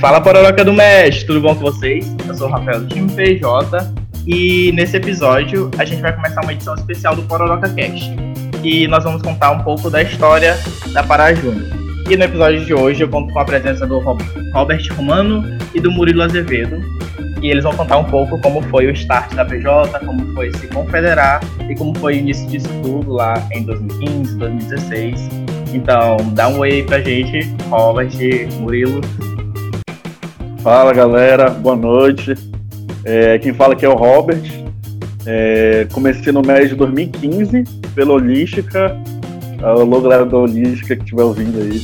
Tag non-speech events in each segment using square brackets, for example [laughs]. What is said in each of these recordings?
Fala Pororoca do Mestre, tudo bom com vocês? Eu sou o Rafael do time PJ e nesse episódio a gente vai começar uma edição especial do Pororoca Cast e nós vamos contar um pouco da história da Pará Júnior. E no episódio de hoje eu conto com a presença do Robert Romano e do Murilo Azevedo e eles vão contar um pouco como foi o start da PJ, como foi se confederar e como foi o início disso tudo lá em 2015, 2016. Então, dá um oi pra gente, Robert, Murilo. Fala galera, boa noite. É, quem fala aqui é o Robert. É, comecei no mês de 2015 pela Holística. Alô, galera da Holística que estiver ouvindo aí.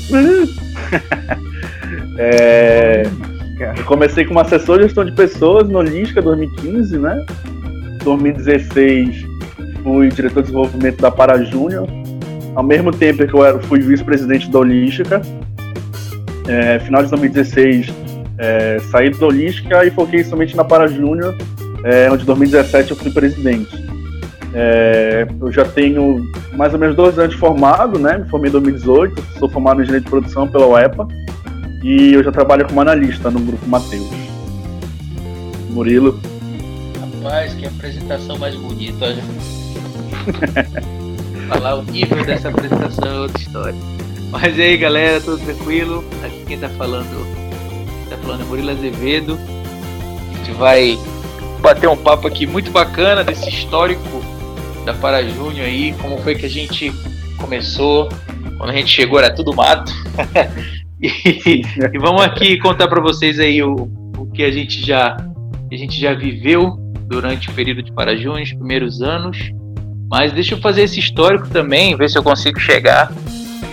[laughs] é, eu comecei como assessor de gestão de pessoas no Holística 2015, né? 2016 fui diretor de desenvolvimento da Para Júnior. Ao mesmo tempo que eu era, fui vice-presidente da Holística. É, final de 2016 é, saí do Holística e foquei somente na Para Júnior, é, onde em 2017 eu fui presidente. É, eu já tenho mais ou menos dois anos de formado, né? Me formei em 2018, sou formado em engenharia de produção pela UEPA e eu já trabalho como analista no grupo Mateus. Murilo. Rapaz, que apresentação mais bonita. [laughs] Falar o nível dessa apresentação é outra história. Mas aí, galera, tudo tranquilo? Aqui quem tá falando falando é Murilo Azevedo. A gente vai bater um papo aqui muito bacana desse histórico da Para Júnior aí, como foi que a gente começou, quando a gente chegou era tudo mato. [laughs] e, e, vamos aqui contar para vocês aí o, o que a gente já a gente já viveu durante o período de Para Júnior, os primeiros anos. Mas deixa eu fazer esse histórico também, ver se eu consigo chegar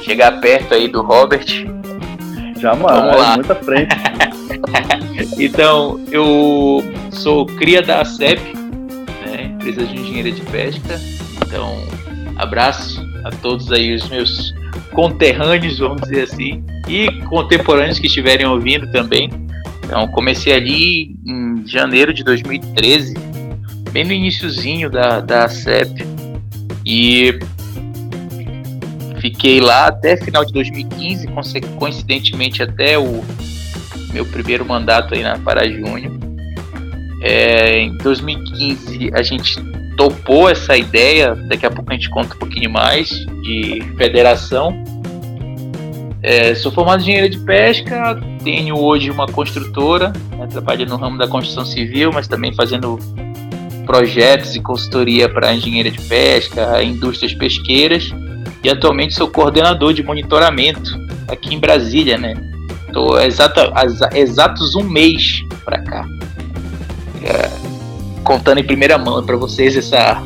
chegar perto aí do Robert Jamais, Vamos lá. muita frente. [laughs] então, eu sou cria da ACEP, né, empresa de engenharia de pesca. Então, abraço a todos aí os meus conterrâneos, vamos dizer assim, e contemporâneos que estiverem ouvindo também. Então, comecei ali em janeiro de 2013, bem no iníciozinho da, da ACEP. E Fiquei lá até final de 2015, coincidentemente até o meu primeiro mandato aí na Pará Júnior. É, em 2015 a gente topou essa ideia, daqui a pouco a gente conta um pouquinho mais, de federação. É, sou formado em de pesca, tenho hoje uma construtora, né, trabalho no ramo da construção civil, mas também fazendo projetos e consultoria para engenharia de pesca, indústrias pesqueiras e atualmente sou coordenador de monitoramento aqui em Brasília, né? Estou exata, exatos um mês para cá. É, contando em primeira mão para vocês essa,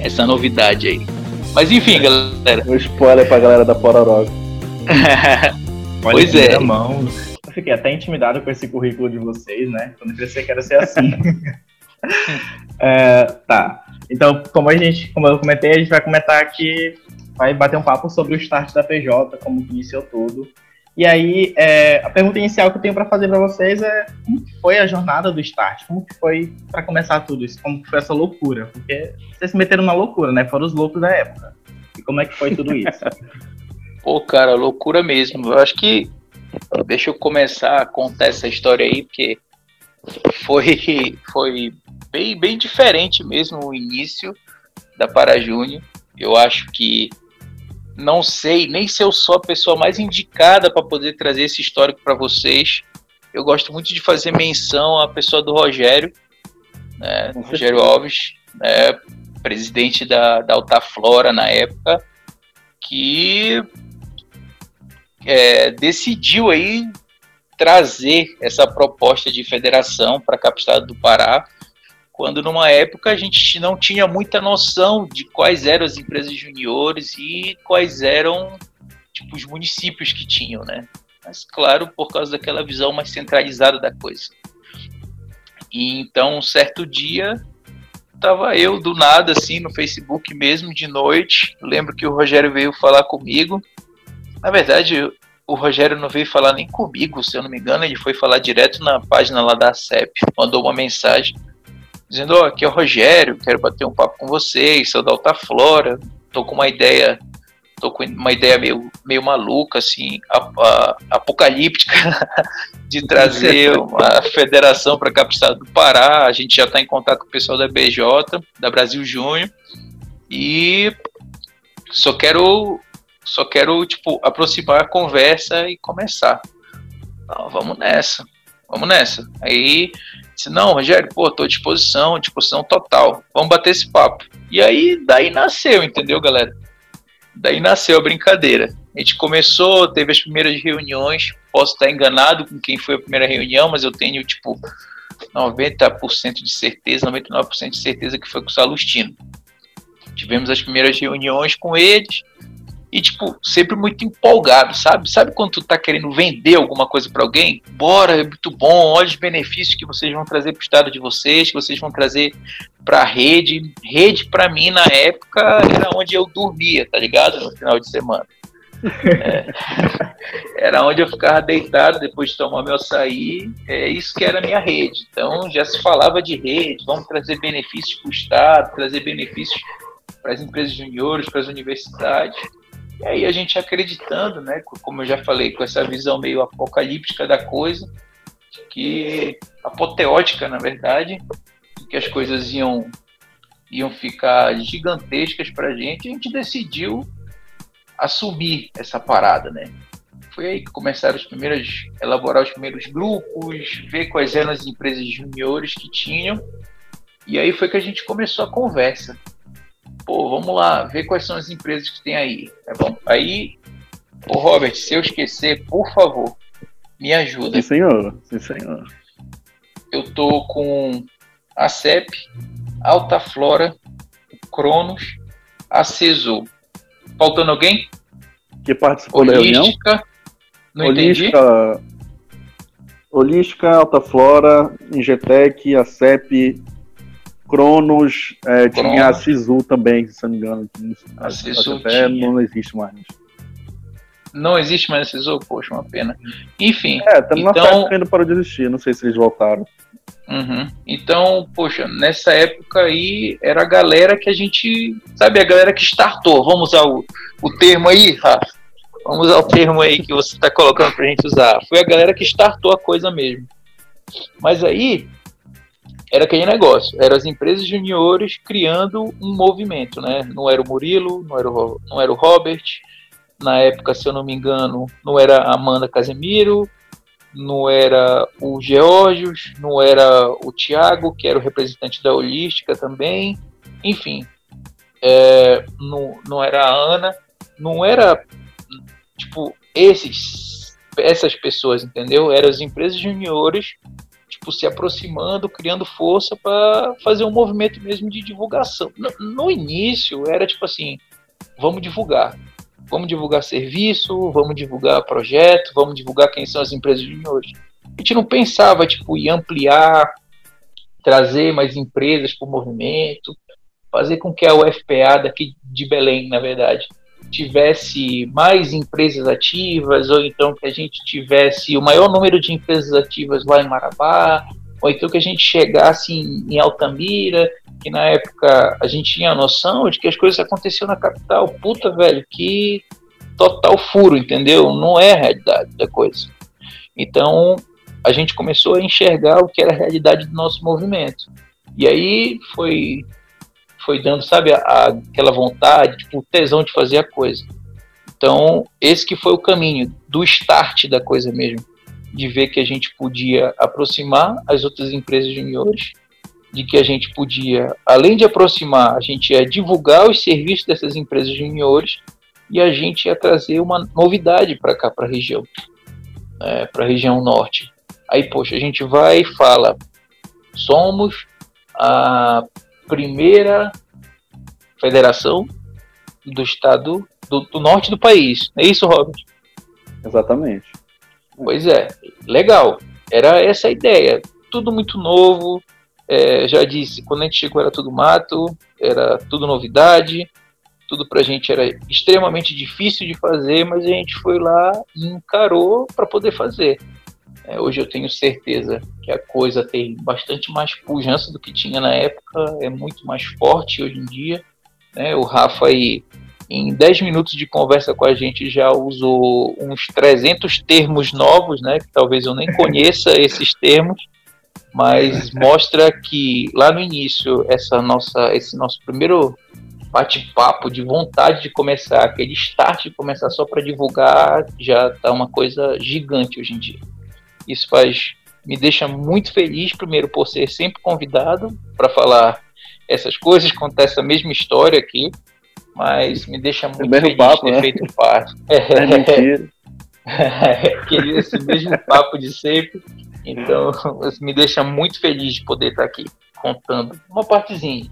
essa novidade aí. Mas enfim, galera. Um spoiler pra galera da Pororoca. [laughs] pois é. Mão. Eu fiquei até intimidado com esse currículo de vocês, né? Quando que era ser assim. [laughs] é, tá. Então, como a gente, como eu comentei, a gente vai comentar aqui, vai bater um papo sobre o start da PJ, como iniciou tudo. E aí, é, a pergunta inicial que eu tenho para fazer para vocês é como foi a jornada do start? Como que foi para começar tudo isso? Como que foi essa loucura? Porque vocês se meteram na loucura, né? Foram os loucos da época. E como é que foi tudo isso? [laughs] Pô, cara, loucura mesmo. Eu acho que deixa eu começar a contar essa história aí, porque foi [laughs] foi bem, bem diferente mesmo o início da Para Júnior. Eu acho que não sei nem se eu sou a pessoa mais indicada para poder trazer esse histórico para vocês. Eu gosto muito de fazer menção à pessoa do Rogério, né, Rogério Alves, né, presidente da, da Altaflora na época, que é, decidiu aí trazer essa proposta de federação para a capital do Pará quando numa época a gente não tinha muita noção de quais eram as empresas juniores e quais eram tipo, os municípios que tinham, né? Mas claro, por causa daquela visão mais centralizada da coisa. E então, um certo dia, tava eu do nada assim no Facebook mesmo de noite. lembro que o Rogério veio falar comigo. Na verdade, o Rogério não veio falar nem comigo, se eu não me engano, ele foi falar direto na página lá da CEP, mandou uma mensagem dizendo: Ó, oh, aqui é o Rogério, quero bater um papo com vocês, sou da Alta Flora, tô com uma ideia tô com uma ideia meio, meio maluca, assim, a, a, apocalíptica, [laughs] de trazer [laughs] uma federação para o estado do Pará. A gente já está em contato com o pessoal da BJ, da Brasil Júnior, e só quero, só quero tipo, aproximar a conversa e começar. Então, vamos nessa, vamos nessa. Aí, disse, não, Rogério, pô, tô à disposição, disposição total, vamos bater esse papo. E aí, daí nasceu, entendeu, galera? Daí nasceu a brincadeira. A gente começou, teve as primeiras reuniões. Posso estar enganado com quem foi a primeira reunião, mas eu tenho, tipo, 90% de certeza, 99% de certeza que foi com o Salustino. Tivemos as primeiras reuniões com eles e, tipo, sempre muito empolgado, sabe? Sabe quando tu tá querendo vender alguma coisa para alguém? Bora, é muito bom, olha os benefícios que vocês vão trazer pro estado de vocês, que vocês vão trazer pra rede. Rede, para mim, na época, era onde eu dormia, tá ligado? No final de semana. É, era onde eu ficava deitado depois de tomar meu açaí. É isso que era a minha rede. Então já se falava de rede, vamos trazer benefícios para o Estado, trazer benefícios para as empresas juniores, para as universidades. E aí a gente acreditando, né, como eu já falei, com essa visão meio apocalíptica da coisa, que apoteótica, na verdade, que as coisas iam iam ficar gigantescas para a gente, a gente decidiu assumir essa parada, né? Foi aí que começaram os primeiros, elaborar os primeiros grupos, ver quais eram as empresas juniores que tinham, e aí foi que a gente começou a conversa pô, vamos lá, ver quais são as empresas que tem aí. É bom? Aí, ô Robert, se eu esquecer, por favor, me ajuda. Sim, senhor. Sim, senhor. Eu tô com a CEP, Alta Flora, Cronos, a CESU. Faltando alguém? Que participou Holística, da reunião? Não Holística, entendi. Holística, Alta Flora, Ingetec, a CEP, Cronos, é, Cronos. tinha a Sisu também, se não me engano. A Sisu até tinha. não existe mais. Não existe mais a Sisu? Poxa, uma pena. Enfim. É, estamos então... na época ainda para desistir, não sei se eles voltaram. Uhum. Então, poxa, nessa época aí era a galera que a gente, sabe, a galera que startou. Vamos usar o, o termo aí, Rafa? Vamos usar o termo aí que você está colocando para a gente usar. Foi a galera que startou a coisa mesmo. Mas aí, era aquele negócio, eram as empresas juniores criando um movimento, né? Não era o Murilo, não era o, não era o Robert, na época, se eu não me engano, não era a Amanda Casemiro, não era o Georgios, não era o Tiago, que era o representante da Holística também, enfim, é, não, não era a Ana, não era, tipo, esses, essas pessoas, entendeu? Eram as empresas juniores tipo, se aproximando, criando força para fazer um movimento mesmo de divulgação. No, no, início era tipo assim, vamos divulgar, vamos divulgar serviço, vamos divulgar projeto, vamos divulgar quem são as empresas juniores. A gente não pensava tipo em ampliar, trazer mais empresas para o movimento, fazer com que a UFPA daqui de Belém, na verdade, tivesse mais empresas ativas, ou então que a gente tivesse o maior número de empresas ativas lá em Marabá, ou então que a gente chegasse em, em Altamira, que na época a gente tinha a noção de que as coisas aconteciam na capital. Puta, velho, que total furo, entendeu? Não é a realidade da coisa. Então, a gente começou a enxergar o que era a realidade do nosso movimento. E aí foi foi dando, sabe, a, aquela vontade, tipo, o tesão de fazer a coisa. Então, esse que foi o caminho do start da coisa mesmo, de ver que a gente podia aproximar as outras empresas juniores, de que a gente podia, além de aproximar, a gente ia divulgar os serviços dessas empresas juniores e a gente ia trazer uma novidade para cá, para a região, é, para a região norte. Aí, poxa, a gente vai e fala, somos a primeira federação do estado do, do, norte do país. É isso, Robert? Exatamente. Pois é, legal. Era essa a ideia. Tudo muito novo. É, já disse, quando a gente chegou era tudo mato, era tudo novidade, tudo pra gente era extremamente difícil de fazer, mas a gente foi lá e encarou para poder fazer. É, hoje eu tenho certeza que a coisa tem bastante mais pujança do que tinha na época, é muito mais forte hoje em dia. Né? O Rafa aí em 10 minutos de conversa com a gente já usou uns 300 termos novos, né? Que talvez eu nem [laughs] conheça esses termos, mas mostra que lá no início essa nossa, esse nosso primeiro bate-papo de vontade de começar, aquele start de começar só para divulgar, já tá uma coisa gigante hoje em dia. Isso faz me deixa muito feliz, primeiro por ser sempre convidado para falar essas coisas, contar essa mesma história aqui, mas me deixa muito feliz papo, de ter né? feito parte. [laughs] É mentira. [laughs] Aquele, esse mesmo papo de sempre. Então, isso me deixa muito feliz de poder estar aqui contando uma partezinha.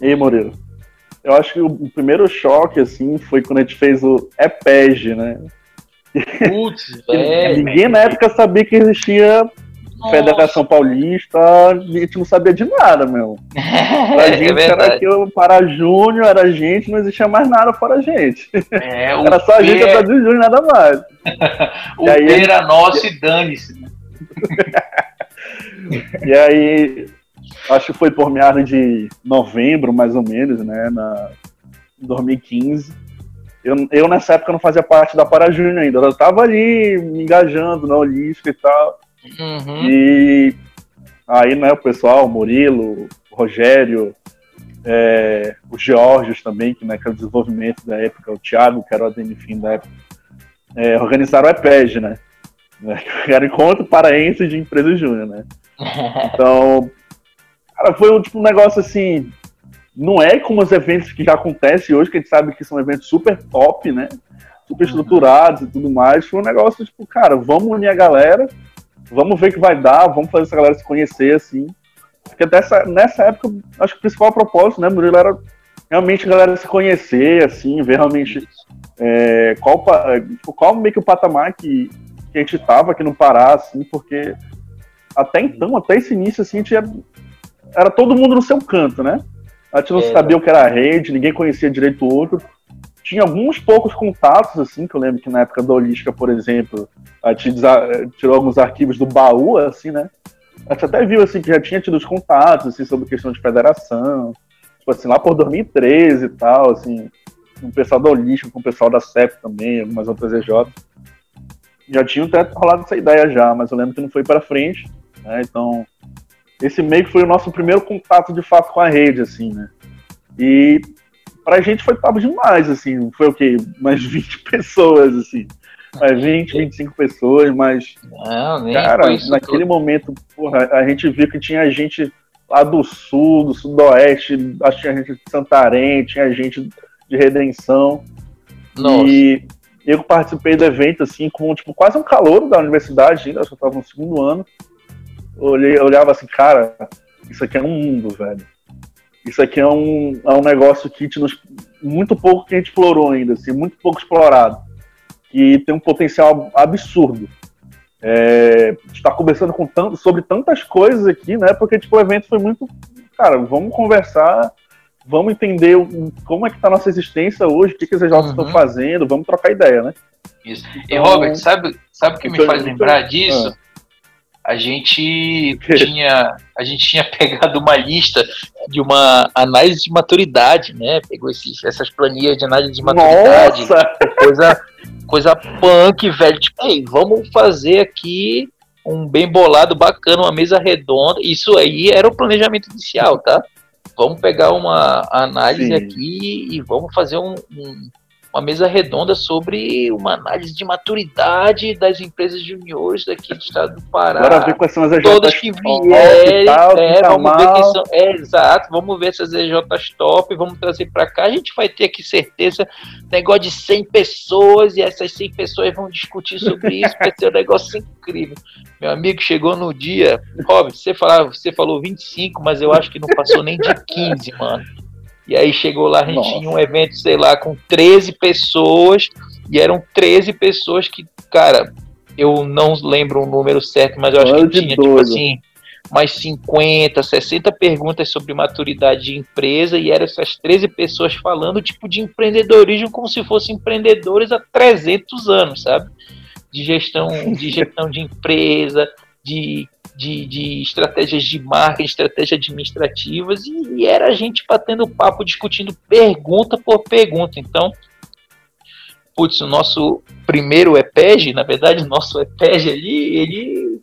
E aí, Murilo? Eu acho que o primeiro choque, assim, foi quando a gente fez o EPEG, né? Putz, [laughs] velho. Ninguém na época sabia que existia Federação Paulista, a gente não sabia de nada, meu. [laughs] Pra é gente era verdade. aquilo para Júnior, era a gente, não existia mais nada fora a gente. É, [laughs] Era só a gente, era Brasil Júnior, nada mais. o E aí- era nosso e dane-se. né? E aí, acho que foi por meados de novembro, mais ou menos, né, na, em 2015. Eu, eu, nessa época, não fazia parte da Para Júnior ainda. Eu tava ali, me engajando na Olímpica e tal. Uhum. E aí, né, o pessoal, o Murilo, o Rogério, é, o Georgios também, que naquele desenvolvimento da época, o Thiago, que era o ADNFIM da época, é, organizaram o EPEG, né? né, que [laughs] era Encontro Paraense de Empresas Júnior, né? [laughs] Então, cara, foi um, tipo, um negócio assim, não é como os eventos que já acontecem hoje, que a gente sabe que são eventos super top, né? Super estruturados e tudo mais. Foi um negócio, tipo, cara, vamos unir a galera, vamos ver o que vai dar, vamos fazer essa galera se conhecer, assim. Porque dessa, nessa época, acho que o principal propósito, né, Murilo, era realmente a galera se conhecer, assim, ver realmente é, qual, é, tipo, qual meio que o patamar que, que a gente tava aqui no Pará, assim, porque até então, até esse início, assim, a gente ia- era todo mundo no seu canto, né? A gente não É. sabia o que era rede, ninguém conhecia direito o outro. Tinha alguns poucos contatos, assim, que eu lembro que na época da Holística, por exemplo, a gente tirou alguns arquivos do baú, assim, né? A gente até viu, assim, que já tinha tido os contatos, assim, sobre questão de federação. Tipo assim, lá por 2013 e tal, assim, com o pessoal da Holística, com o pessoal da CEP também, algumas outras EJ. Já tinham até rolado essa ideia já, mas eu lembro que não foi para frente, né? Então, esse meio que foi o nosso primeiro contato de fato com a rede, assim, né? E pra gente foi top demais, assim, foi o quê? Mais [laughs] 20 pessoas, assim. Mais 20, 25 pessoas, mas Não, nem Cara, naquele tudo. momento, porra, a gente viu que tinha gente lá do sul, do sudoeste, acho que tinha gente de Santarém, tinha gente de Redenção. Nossa. E eu participei do evento, assim, com tipo, quase um calor da universidade ainda, acho que eu tava no segundo ano. Olhei, olhava assim, cara, isso aqui é um mundo, velho. Isso aqui é um, é um negócio que nos, muito pouco que a gente explorou ainda, assim, muito pouco explorado. Que tem um potencial absurdo. É, a gente tá conversando com tanto, sobre tantas coisas aqui, né? Porque tipo, o evento foi muito. Cara, vamos conversar, vamos entender o- como é que tá a nossa existência hoje, o que, que EJs estão Uhum. fazendo, vamos trocar ideia, né? Isso. E Então- Robert, sabe, sabe o que me Então- faz lembrar disso? A gente [laughs] tinha a gente tinha pegado uma lista de uma análise de maturidade, né? Pegou esses, essas planilhas de análise de maturidade, Nossa! coisa coisa punk, velho. Tipo, ei, vamos fazer aqui um bem bolado, bacana, uma mesa redonda. Isso aí era o planejamento inicial, tá? Vamos pegar uma análise Sim. aqui e vamos fazer um- um- uma mesa redonda sobre uma análise de maturidade das empresas juniores daqui do estado do Pará Bora ver quais são as EJs todas que top vierem, tal, é, tá vamos ver quem são, é, exato, vamos ver essas EJs top, vamos trazer para cá, a gente vai ter aqui certeza, negócio de 100 pessoas, e essas 100 pessoas vão discutir sobre isso, vai ser um negócio incrível. Meu amigo chegou no dia, Rob, você, falava, você falou 25, mas eu acho que não passou nem de 15, mano. E aí chegou lá, a gente Nossa. tinha um evento, sei lá, com 13 pessoas, e eram 13 pessoas que, cara, eu não lembro o número certo, mas eu acho que tinha, tipo doido. assim, mais 50, 60 perguntas sobre maturidade de empresa, e eram essas 13 pessoas falando, tipo, de empreendedorismo como se fossem empreendedores há 300 anos, sabe? De gestão de, gestão de [laughs] empresa, de, de, de estratégias de marketing, estratégias administrativas, e, e era a gente batendo papo, discutindo pergunta por pergunta. Então, putz, o nosso primeiro EPEG, na verdade, o nosso EPEG ali, ele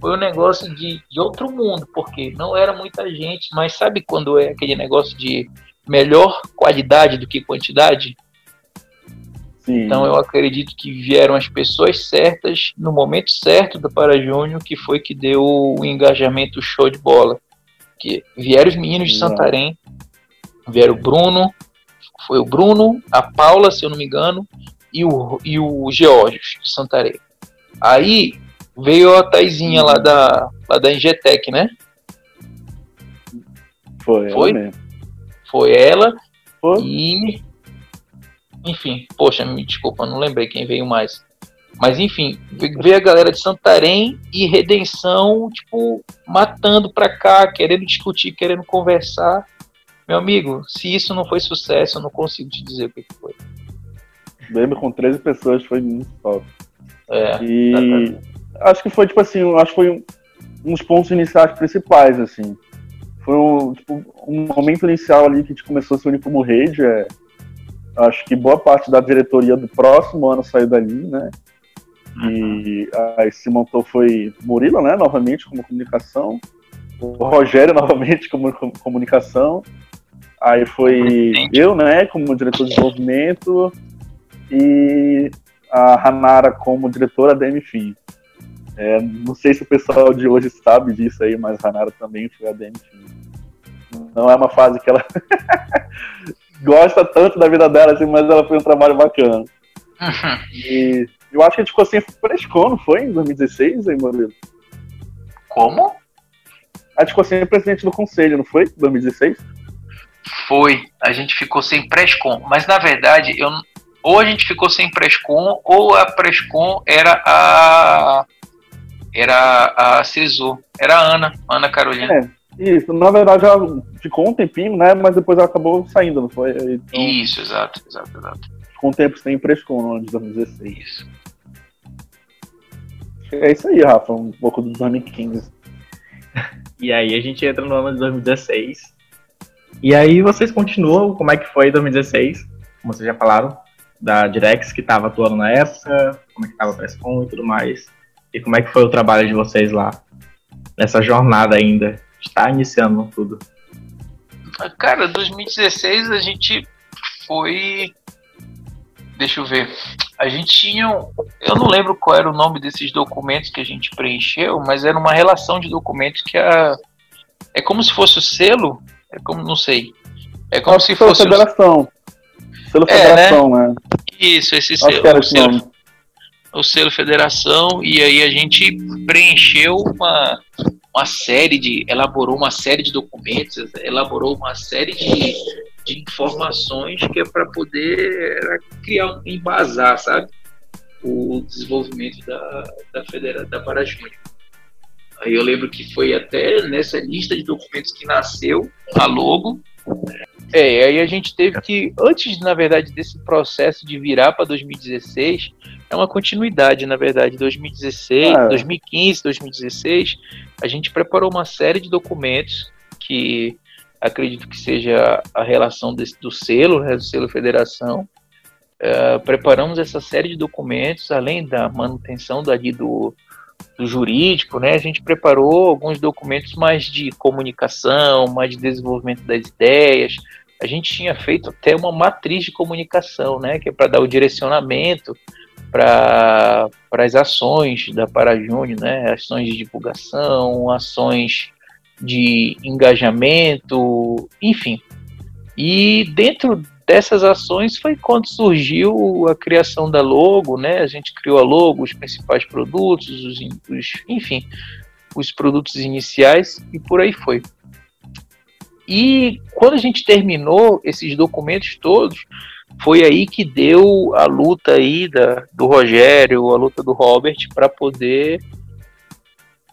foi um negócio de, de outro mundo, porque não era muita gente, mas sabe quando é aquele negócio de melhor qualidade do que quantidade? Sim. Então eu acredito que vieram as pessoas certas no momento certo do Para Júnior, que foi que deu o engajamento show de bola. Que vieram os meninos de Santarém, vieram o Bruno, foi o Bruno, a Paula, se eu não me engano, e o, e o Geórgio de Santarém. Aí veio a Taizinha lá da, lá da Ingetec, né? Foi, foi ela. Foi ela foi. e. Enfim, poxa, me desculpa, não lembrei quem veio mais. Mas enfim, veio a galera de Santarém e Redenção, tipo, matando pra cá, querendo discutir, querendo conversar. Meu amigo, se isso não foi sucesso, eu não consigo te dizer o que foi. Lembro com 13 pessoas foi muito top. É, e acho que foi tipo assim, acho que foi um, uns pontos iniciais principais, assim. Foi um, tipo, um momento inicial ali que a gente começou a se unir como rede. É, acho que boa parte da diretoria do próximo ano saiu dali, né? E aí se montou foi Murilo, né? Novamente como comunicação. O Rogério novamente como comunicação. Aí foi eu, né, como diretor de desenvolvimento, e a Hanara como diretora da MFI. É, não sei se o pessoal de hoje sabe disso aí, mas a Hanara também foi a DMFI. Não é uma fase que ela [laughs] [laughs] gosta tanto da vida dela, assim, mas ela foi um trabalho bacana. Uhum. E eu acho que a gente ficou sem Frescon, não foi? Em 2016, hein, Murilo? Como? A gente ficou sem presidente do conselho, não foi? 2016? Foi, a gente ficou sem Prescom, mas na verdade eu, ou a gente ficou sem Prescom ou a Prescom era a era a CISU, era a Ana, Ana Carolina. É, isso, na verdade já ficou um tempinho, né, mas depois ela acabou saindo, não foi? Então, isso, exato, exato, exato. Ficou um tempo sem Prescom no ano de 2016. Isso. É isso aí, Rafa, um pouco do 2015. [laughs] E aí a gente entra no ano de 2016. E aí vocês continuam, como é que foi 2016? Como vocês já falaram, da Direx que estava atuando na época, como é que estava a e tudo mais. E como é que foi o trabalho de vocês lá? Nessa jornada ainda. Está iniciando tudo. Cara, 2016 a gente foi. Deixa eu ver. A gente tinha. Eu não lembro qual era o nome desses documentos que a gente preencheu, mas era uma relação de documentos que a. É como se fosse o selo. É como. Não sei. É como Acho se fosse. Federação. O... Selo é, Federação, né? né? Isso, esse selo. Acho que era esse nome o selo federação e aí a gente preencheu uma, uma série de elaborou uma série de documentos elaborou uma série de, de informações que é para poder criar embasar sabe? O desenvolvimento da da federa da Parajúnior aí eu lembro que foi até nessa lista de documentos que nasceu a logo. É, aí a gente teve que, antes, na verdade, desse processo de virar para 2016, é uma continuidade, na verdade, 2016, ah. 2015, 2016, a gente preparou uma série de documentos que acredito que seja a relação desse, do selo, né, do selo federação. Uh, preparamos essa série de documentos, além da manutenção dali do, do jurídico, né, a gente preparou alguns documentos mais de comunicação, mais de desenvolvimento das ideias, a gente tinha feito até uma matriz de comunicação, né, que é para dar o direcionamento para as ações da Parajúnior, né, ações de divulgação, ações de engajamento, enfim. E dentro dessas ações foi quando surgiu a criação da logo, né? A gente criou a logo, os principais produtos, os, os enfim, os produtos iniciais e por aí foi. E quando a gente terminou esses documentos todos, foi aí que deu a luta aí da, do Rogério, a luta do Robert para poder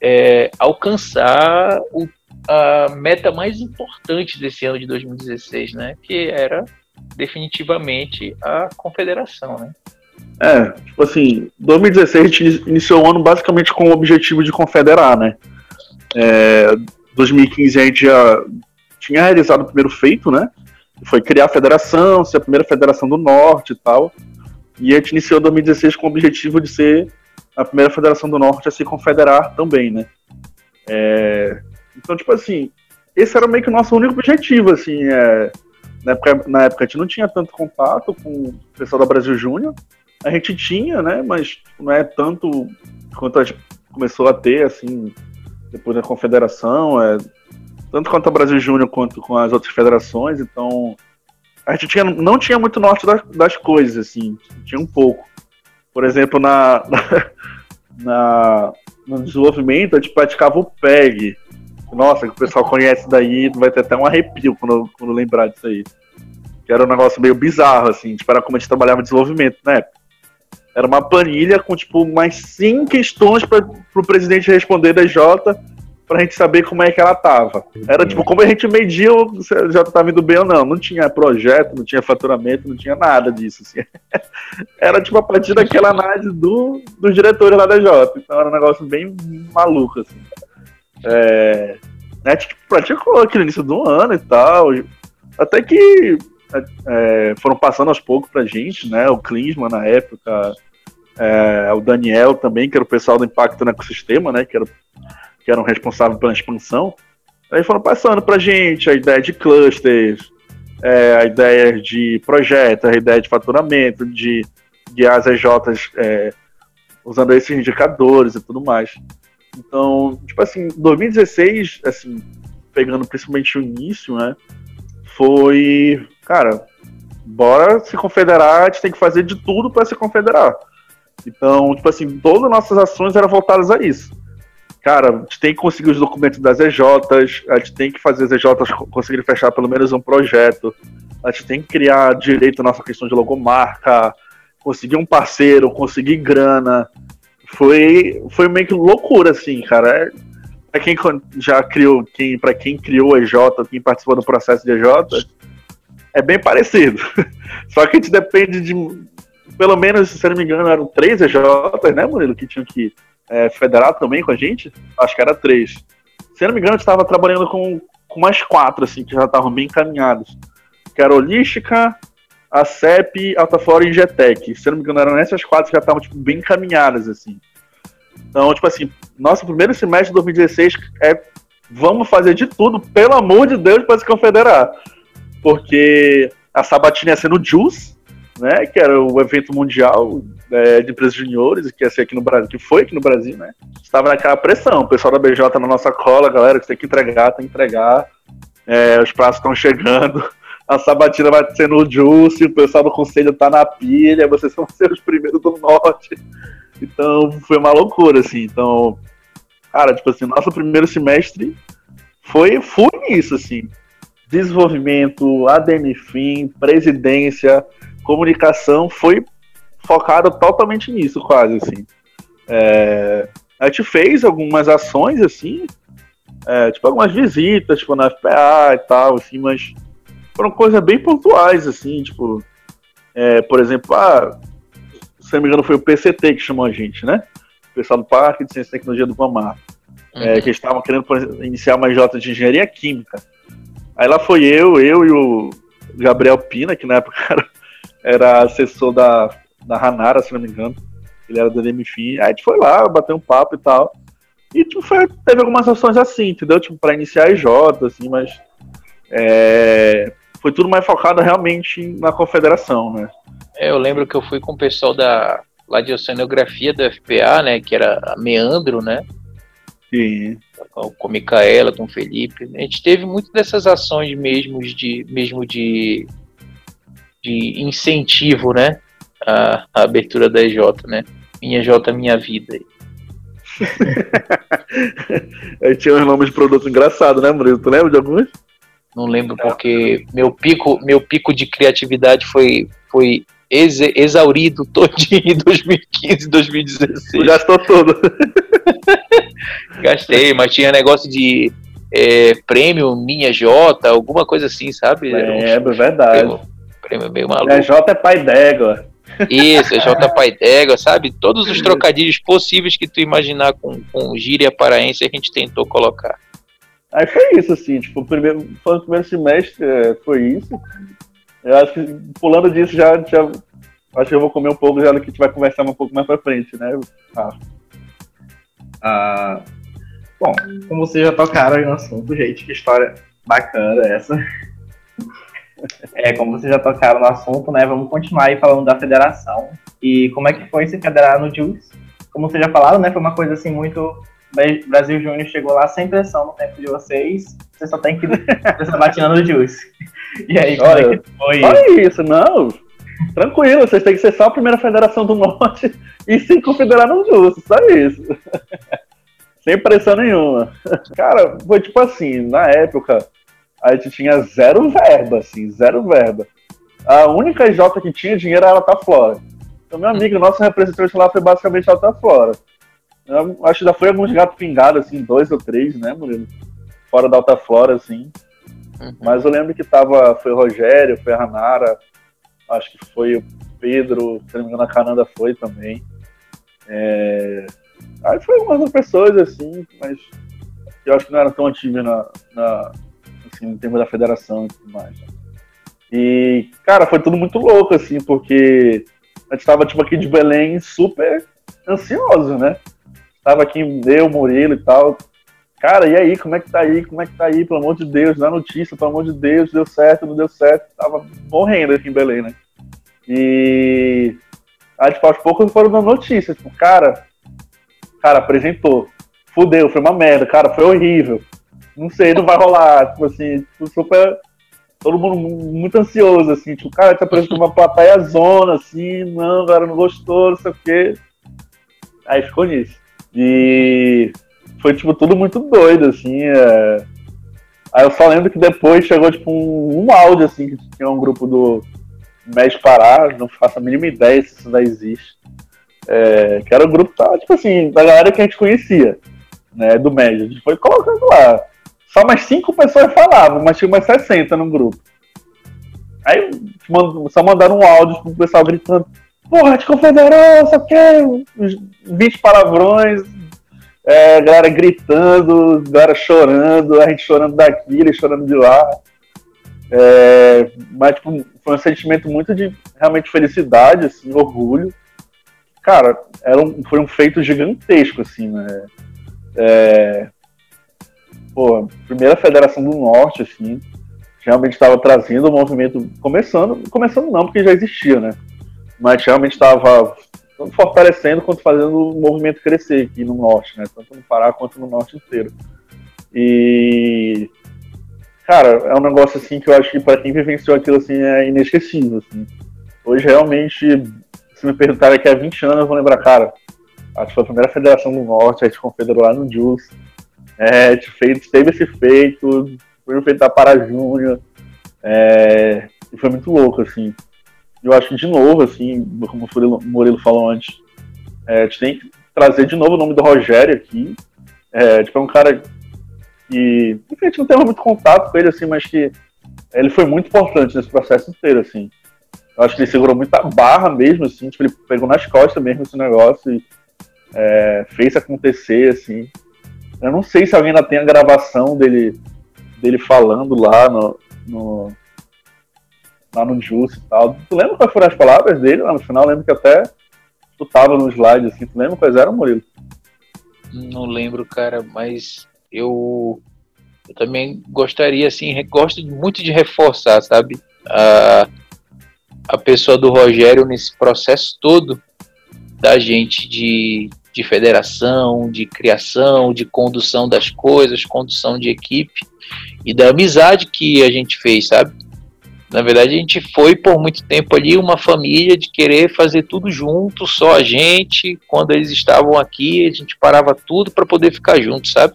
é, alcançar o, a meta mais importante desse ano de 2016, né? Que era definitivamente a confederação, né? É, tipo assim, 2016 a gente iniciou o ano basicamente com o objetivo de confederar, né? É, 2015 a gente já tinha realizado o primeiro feito, né? Foi criar a federação, ser a primeira federação do Norte e tal. E a gente iniciou 2016 com o objetivo de ser a primeira federação do Norte a se confederar também, né? É, então, tipo assim, esse era meio que o nosso único objetivo, assim. É, na, época, na época a gente não tinha tanto contato com o pessoal da Brasil Júnior. A gente tinha, né? Mas não é tanto quanto a gente começou a ter, assim, depois da confederação. É, tanto quanto a Brasil Júnior quanto com as outras federações. Então, a gente tinha, não tinha muito norte das, das coisas, assim. Tinha um pouco. Por exemplo, na, [laughs] na, no desenvolvimento, a gente praticava o PEG. Nossa, que o pessoal conhece daí, vai ter até um arrepio quando, quando lembrar disso aí. Que era um negócio meio bizarro, assim, tipo, era como a gente trabalhava desenvolvimento né? Era uma planilha com, tipo, mais 100 questões para o presidente responder da Jota pra gente saber como é que ela tava. Era tipo, como a gente media se já tava indo bem ou não. Não tinha projeto, não tinha faturamento, não tinha nada disso. Assim. [laughs] Era tipo a partir daquela análise do, dos diretores lá da Jota. Então era um negócio bem maluco, assim. É, né, tipo, praticou aqui no início do ano e tal. Até que é, foram passando aos poucos pra gente, né? O Klinsmann na época, é, o Daniel também, que era o pessoal do impacto no ecossistema, né? Que, era, que eram responsáveis pela expansão. Aí foram passando pra gente a ideia de clusters, é, a ideia de projeto, a ideia de faturamento, de guiar as EJs é, usando esses indicadores e tudo mais. Então, tipo assim, 2016, assim, pegando principalmente o início, né? Foi, cara, bora se confederar, a gente tem que fazer de tudo para se confederar. Então, tipo assim, todas as nossas ações eram voltadas a isso. Cara, a gente tem que conseguir os documentos das EJs, a gente tem que fazer as EJs conseguirem fechar pelo menos um projeto, a gente tem que criar direito a nossa questão de logomarca, conseguir um parceiro, conseguir grana, foi, foi meio que loucura, assim, cara. É, quem já criou, quem, pra quem criou EJ, quem participou do processo de EJ, é bem parecido. [laughs] Só que a gente depende de. Pelo menos, se não me engano, eram três EJs, né, Murilo, que tinham que é, federar também com a gente. Acho que era três. Se não me engano, a gente estava trabalhando com, com mais quatro, assim, que já estavam bem encaminhados. Que era Holística, a CEP, Altaflora e Ingetec. Se não me engano, eram essas quatro que já estavam tipo, bem encaminhadas, assim. Então, tipo assim, nosso primeiro semestre de 2016 é vamos fazer de tudo, pelo amor de Deus, para se confederar. Porque a sabatina ia ser no JUICE, né, que era o evento mundial é, de empresas juniores, que ia ser aqui no Brasil, que foi aqui no Brasil, né? Estava naquela pressão, o pessoal da BJ tá na nossa cola, galera, que tem que entregar, tem que entregar. É, os prazos estão chegando [laughs] a sabatina vai ser no Juice, o pessoal do conselho tá na pilha, vocês vão ser os primeiros do norte. Então foi uma loucura, assim. Então, cara, tipo assim, nosso primeiro semestre foi full nisso, assim. Desenvolvimento, ADM presidência, comunicação, foi focado totalmente nisso, quase, assim. É, a gente fez algumas ações, assim, é, tipo algumas visitas, tipo na FPA e tal, assim, mas foram coisas bem pontuais, assim, tipo, é, por exemplo, ah, se não me engano foi o PCT que chamou a gente, né? O pessoal do Parque de Ciência e Tecnologia do Pamar. É, uhum. É, que estavam querendo iniciar uma J de Engenharia Química. Aí lá foi eu, eu e o Gabriel Pina, que na época [laughs] era, era assessor da, da Hanara, se não me engano. Ele era do DMFI. Aí a gente foi lá, bateu um papo e tal. E tipo, foi, teve algumas ações assim, entendeu? Tipo, pra iniciar a EJ, assim, mas é, foi tudo mais focado realmente na confederação, né? É, eu lembro que eu fui com o pessoal da lá de oceanografia do FPA, né, que era a Meandro, né? Sim. Com Micaela, com o Felipe. A gente teve muitas dessas ações mesmo de, mesmo de, de incentivo, né? A, a abertura da EJ, né? Minha J, minha vida. [laughs] Aí tinha uns nomes de produtos engraçados, né, Murilo? Tu lembra de alguns? Não lembro porque meu pico, meu pico de criatividade foi, foi ex exaurido todinho em 2015, 2016. Gastou tudo. [laughs] Gastei, mas tinha negócio de é, prêmio Minha J, alguma coisa assim, sabe? É, é verdade. Prêmio, prêmio meio maluco. Minha J é pai d'égua. Isso, é J Pai d'Égua, sabe? Todos os trocadilhos possíveis que tu imaginar com, com gíria paraense a gente tentou colocar. Aí foi isso, assim, tipo, o primeiro, foi o primeiro semestre é, foi isso. Eu acho que pulando disso já, já acho que eu vou comer um pouco já no que a gente vai conversar um pouco mais pra frente, né? Ah. ah bom, como vocês já tocaram aí no assunto, gente, que história bacana essa. [laughs] É, como vocês já tocaram no assunto, né? Vamos continuar aí falando da federação. E como é que foi se federar no Juice? Como vocês já falaram, né? Foi uma coisa assim muito Brasil Júnior chegou lá sem pressão no tempo de vocês. Você só tem que [laughs] prestar batida no Juice. E aí, como Olha, é que foi? Olha isso, não. Tranquilo, vocês têm que ser só a primeira federação do Norte [laughs] e se confederar no Juice, só isso. sem pressão nenhuma. Cara, foi tipo assim, na época, a gente tinha zero verba, assim, zero verba. A única J que tinha dinheiro era a Alta Flora. Então, meu amigo, nosso representante lá foi basicamente a Alta Flora. Eu acho que já foi alguns gatos pingados, assim, dois ou três, né, Murilo? Fora da Alta Flora, assim. Uhum. Mas eu lembro que tava, foi o Rogério, foi a Ranara, acho que foi o Pedro, se não me engano a Cananda foi também. É... Aí foi algumas pessoas, assim, mas eu acho que não era tão ativas na, na, assim, no termo da federação e tudo mais. E, cara, foi tudo muito louco, assim, porque a gente tava, tipo, aqui de Belém super ansioso, né? Tava aqui, eu, Murilo e tal. Cara, e aí, como é que tá aí? Como é que tá aí? Pelo amor de Deus, dá notícia, pelo amor de Deus, deu certo, não deu certo. Tava morrendo aqui em Belém, né? E aí, tipo, aos poucos foram dando notícias. Tipo, cara, cara, apresentou. Fudeu, foi uma merda, cara, foi horrível. Não sei, não vai rolar. Tipo assim, tipo, super. Todo mundo muito ansioso, assim, tipo, cara, te apresentou uma plateia zona, assim, não, cara, não gostou, não sei o quê. Aí ficou nisso. E foi, tipo, tudo muito doido, assim. É... Aí eu só lembro que depois chegou, tipo, um, um áudio, assim, que tinha um grupo do Médio Pará, não faço a mínima ideia se isso ainda existe. É, que era o grupo, tá, tipo assim, da galera que a gente conhecia, né, do médio. A gente foi colocando lá. Só mais cinco pessoas falavam, mas tinha umas 60 no grupo. Aí só mandaram um áudio pro pessoal gritando, porra, te confederou, só que 20 palavrões, é, galera gritando, galera chorando, a gente chorando daqui, eles chorando de lá. É, mas tipo, foi um sentimento muito de realmente felicidade, assim, orgulho. Cara, era um, foi um feito gigantesco, assim, né? É, pô, primeira federação do norte, assim, realmente estava trazendo o movimento, começando, começando não, porque já existia, né? mas realmente estava fortalecendo quanto fazendo o movimento crescer aqui no norte, né? Tanto no Pará quanto no norte inteiro. E cara, é um negócio assim que eu acho que para quem vivenciou aquilo assim é inesquecível, assim. Hoje realmente, se me perguntarem daqui a 20 anos, eu vou lembrar, cara, acho que foi a primeira federação do norte, a gente confederou lá no JUS. É, fez, teve esse feito, foi feito da Para Júnior. É, e foi muito louco, assim eu acho que, de novo, assim, como o Murilo falou antes, é, a gente tem que trazer de novo o nome do Rogério aqui. É, tipo, é um cara que, enfim, a gente não tem muito contato com ele, assim, mas que ele foi muito importante nesse processo inteiro, assim. Eu acho que ele segurou muita barra mesmo, assim, tipo, ele pegou nas costas mesmo esse negócio e é, fez acontecer, assim. Eu não sei se alguém ainda tem a gravação dele, dele falando lá no, no lá no Juice e tal. Tu lembra quais foram as palavras dele lá no final? Eu lembro que até tu tava no slide assim, tu lembra quais eram, Murilo? Não lembro, cara, mas eu, eu também gostaria, assim, gosto muito de reforçar, sabe? A, a pessoa do Rogério nesse processo todo da gente de, de federação, de criação, de condução das coisas, condução de equipe e da amizade que a gente fez, sabe? Na verdade, a gente foi por muito tempo ali uma família de querer fazer tudo junto, só a gente. Quando eles estavam aqui, a gente parava tudo para poder ficar junto, sabe?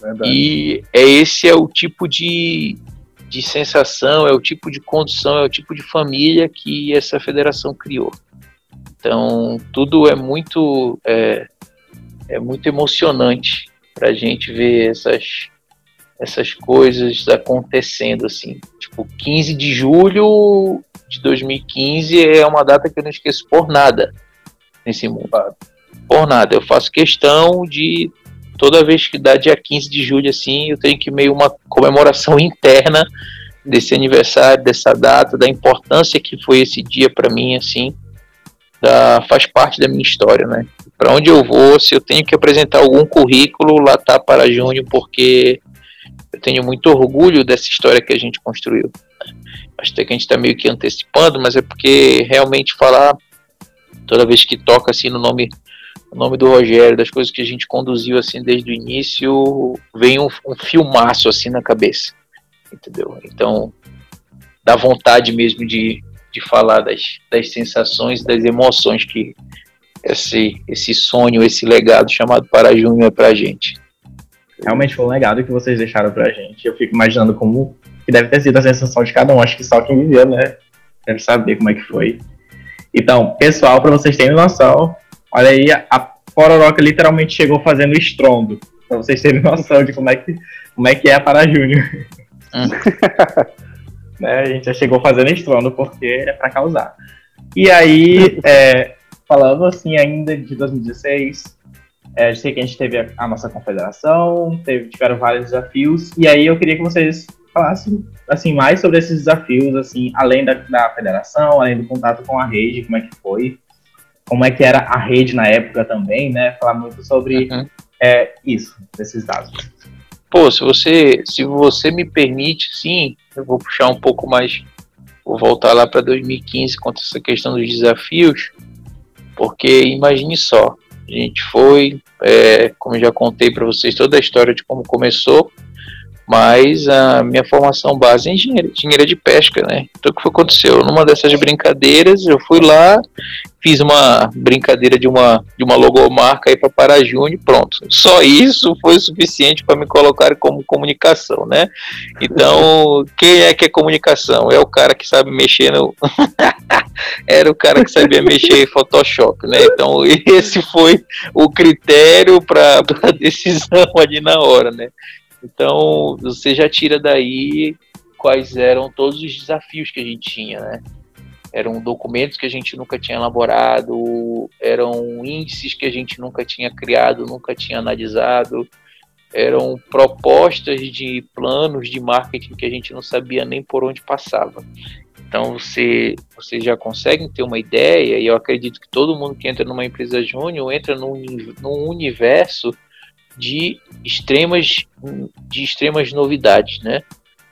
Verdade. E é esse é o tipo de, de sensação, é o tipo de condução, é o tipo de família que essa federação criou. Então, tudo é muito é, é muito emocionante para a gente ver essas essas coisas acontecendo assim. Tipo, 15 de julho de 2015 é uma data que eu não esqueço por nada nesse mundo. Por nada. Eu faço questão de toda vez que dá dia 15 de julho assim, eu tenho que meio uma comemoração [laughs] interna desse aniversário, dessa data, da importância que foi esse dia para mim assim, da, faz parte da minha história, né? Para onde eu vou, se eu tenho que apresentar algum currículo, lá tá para Júnior, porque eu tenho muito orgulho dessa história que a gente construiu. Acho até que a gente está meio que antecipando, mas é porque realmente falar toda vez que toca assim no nome nome do Rogério, das coisas que a gente conduziu assim desde o início, vem um, um filmaço assim na cabeça, entendeu? Então dá vontade mesmo de, de falar das, das sensações, das emoções que esse, esse sonho, esse legado chamado Para Júnior é pra gente. Realmente foi um legado que vocês deixaram pra gente. Eu fico imaginando como que deve ter sido a sensação de cada um. Acho que só quem viveu, né? Deve saber como é que foi. Então, pessoal, para vocês terem noção, olha aí, a Pororoca literalmente chegou fazendo estrondo. Pra vocês terem [laughs] noção de como é que, como é, que é a Para Júnior. Hum. [laughs] né, a gente já chegou fazendo estrondo porque é para causar. E aí, é, falando assim ainda de 2016, é, sei que a gente teve a, a nossa confederação, teve, tiveram vários desafios, e aí eu queria que vocês falassem assim, mais sobre esses desafios, assim, além da, da federação, além do contato com a rede, como é que foi, como é que era a rede na época também, né? Falar muito sobre uhum. é, isso, desses dados. Pô, se você, se você me permite, sim, eu vou puxar um pouco mais, vou voltar lá para 2015 quanto a essa questão dos desafios, porque imagine só, a gente foi, é, como já contei para vocês toda a história de como começou, mas a minha formação base é engenharia, engenharia de pesca, né? Então o que aconteceu? Numa dessas brincadeiras, eu fui lá, fiz uma brincadeira de uma, de uma logomarca aí para Parajune, pronto. Só isso foi suficiente para me colocar como comunicação, né? Então, [laughs] quem é que é comunicação? É o cara que sabe mexer no. [laughs] Era o cara que sabia mexer em Photoshop, né? Então, esse foi o critério para a decisão ali na hora, né? Então, você já tira daí quais eram todos os desafios que a gente tinha, né? Eram documentos que a gente nunca tinha elaborado, eram índices que a gente nunca tinha criado, nunca tinha analisado, eram propostas de planos de marketing que a gente não sabia nem por onde passava. Então você, você já consegue ter uma ideia, e eu acredito que todo mundo que entra numa empresa júnior entra num, num universo de extremas, de extremas novidades, né?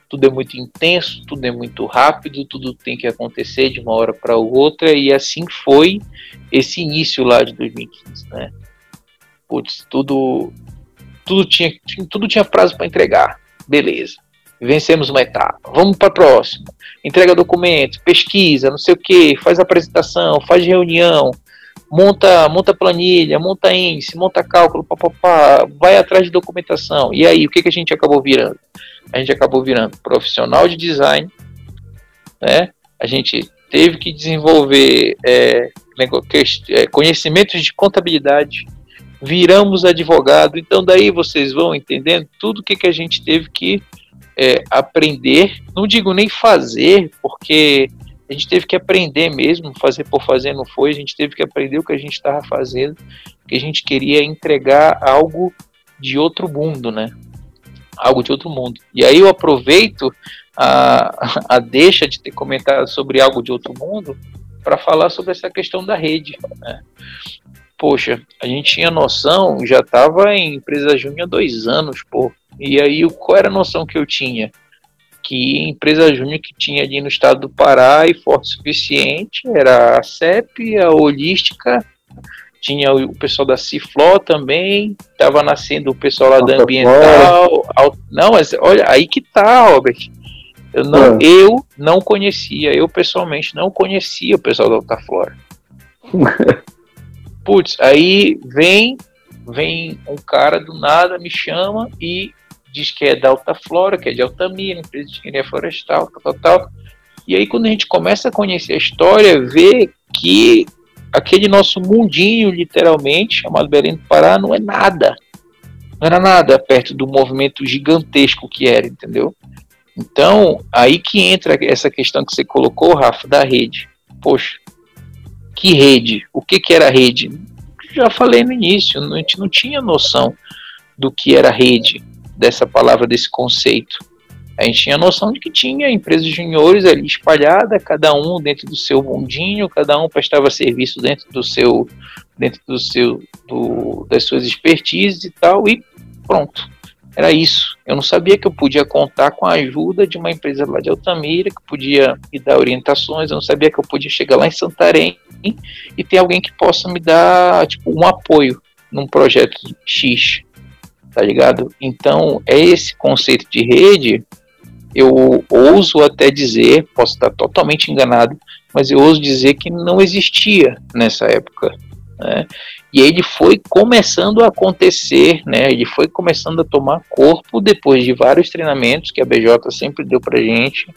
Tudo é muito intenso, tudo é muito rápido, tudo tem que acontecer de uma hora para outra e assim foi esse início lá de 2015, né? Putz, tudo, tudo tinha, tudo tinha prazo para entregar, beleza? Vencemos uma etapa, vamos para a próxima. Entrega documento, pesquisa, não sei o que, faz apresentação, faz reunião, monta, monta planilha, monta índice, monta cálculo, papapá, vai atrás de documentação. E aí, o que, que a gente acabou virando? A gente acabou virando profissional de design, né? A gente teve que desenvolver é, é, conhecimentos de contabilidade, viramos advogado. Então, daí vocês vão entendendo tudo o que, que a gente teve que é, aprender. Não digo nem fazer, porque a gente teve que aprender mesmo, fazer por fazer não foi, a gente teve que aprender o que a gente estava fazendo, que a gente queria entregar algo de outro mundo, né? Algo de outro mundo. E aí eu aproveito a, a deixa de ter comentado sobre algo de outro mundo para falar sobre essa questão da rede. Né? Poxa, a gente tinha noção, já estava em empresa júnior há dois anos, pô. E aí, qual era a noção que eu tinha? Que empresa júnior que tinha ali no estado do Pará e forte o suficiente era a CEP, a Holística, tinha o pessoal da Cifló também, estava nascendo o pessoal lá Nossa, da Ambiental. Não, mas olha, aí que tá, Robert. Eu não, é. eu não conhecia, eu pessoalmente não conhecia o pessoal da Altaflora. [laughs] Putz, aí vem vem um cara do nada, me chama e diz que é da Alta Flora, que é de Altamira, empresa de engenharia florestal, tal, tal, tal. E aí quando a gente começa a conhecer a história, vê que aquele nosso mundinho, literalmente, chamado Belém do Pará, não é nada. Não era nada perto do movimento gigantesco que era, entendeu? Então, aí que entra essa questão que você colocou, Rafa, da rede. Poxa, que rede? O que, que era rede? Já falei no início, a gente não tinha noção do que era rede, dessa palavra, desse conceito. A gente tinha noção de que tinha empresas juniores ali espalhadas, cada um dentro do seu mundinho, cada um prestava serviço dentro do seu, dentro do seu, do, das suas expertises e tal, e pronto. Era isso. Eu não sabia que eu podia contar com a ajuda de uma empresa lá de Altamira, que podia me dar orientações. Eu não sabia que eu podia chegar lá em Santarém e ter alguém que possa me dar tipo, um apoio num projeto X. Tá ligado? Então, é esse conceito de rede. Eu ouso até dizer, posso estar totalmente enganado, mas eu ouso dizer que não existia nessa época. Né? E ele foi começando a acontecer, né? Ele foi começando a tomar corpo depois de vários treinamentos que a BJ sempre deu pra gente.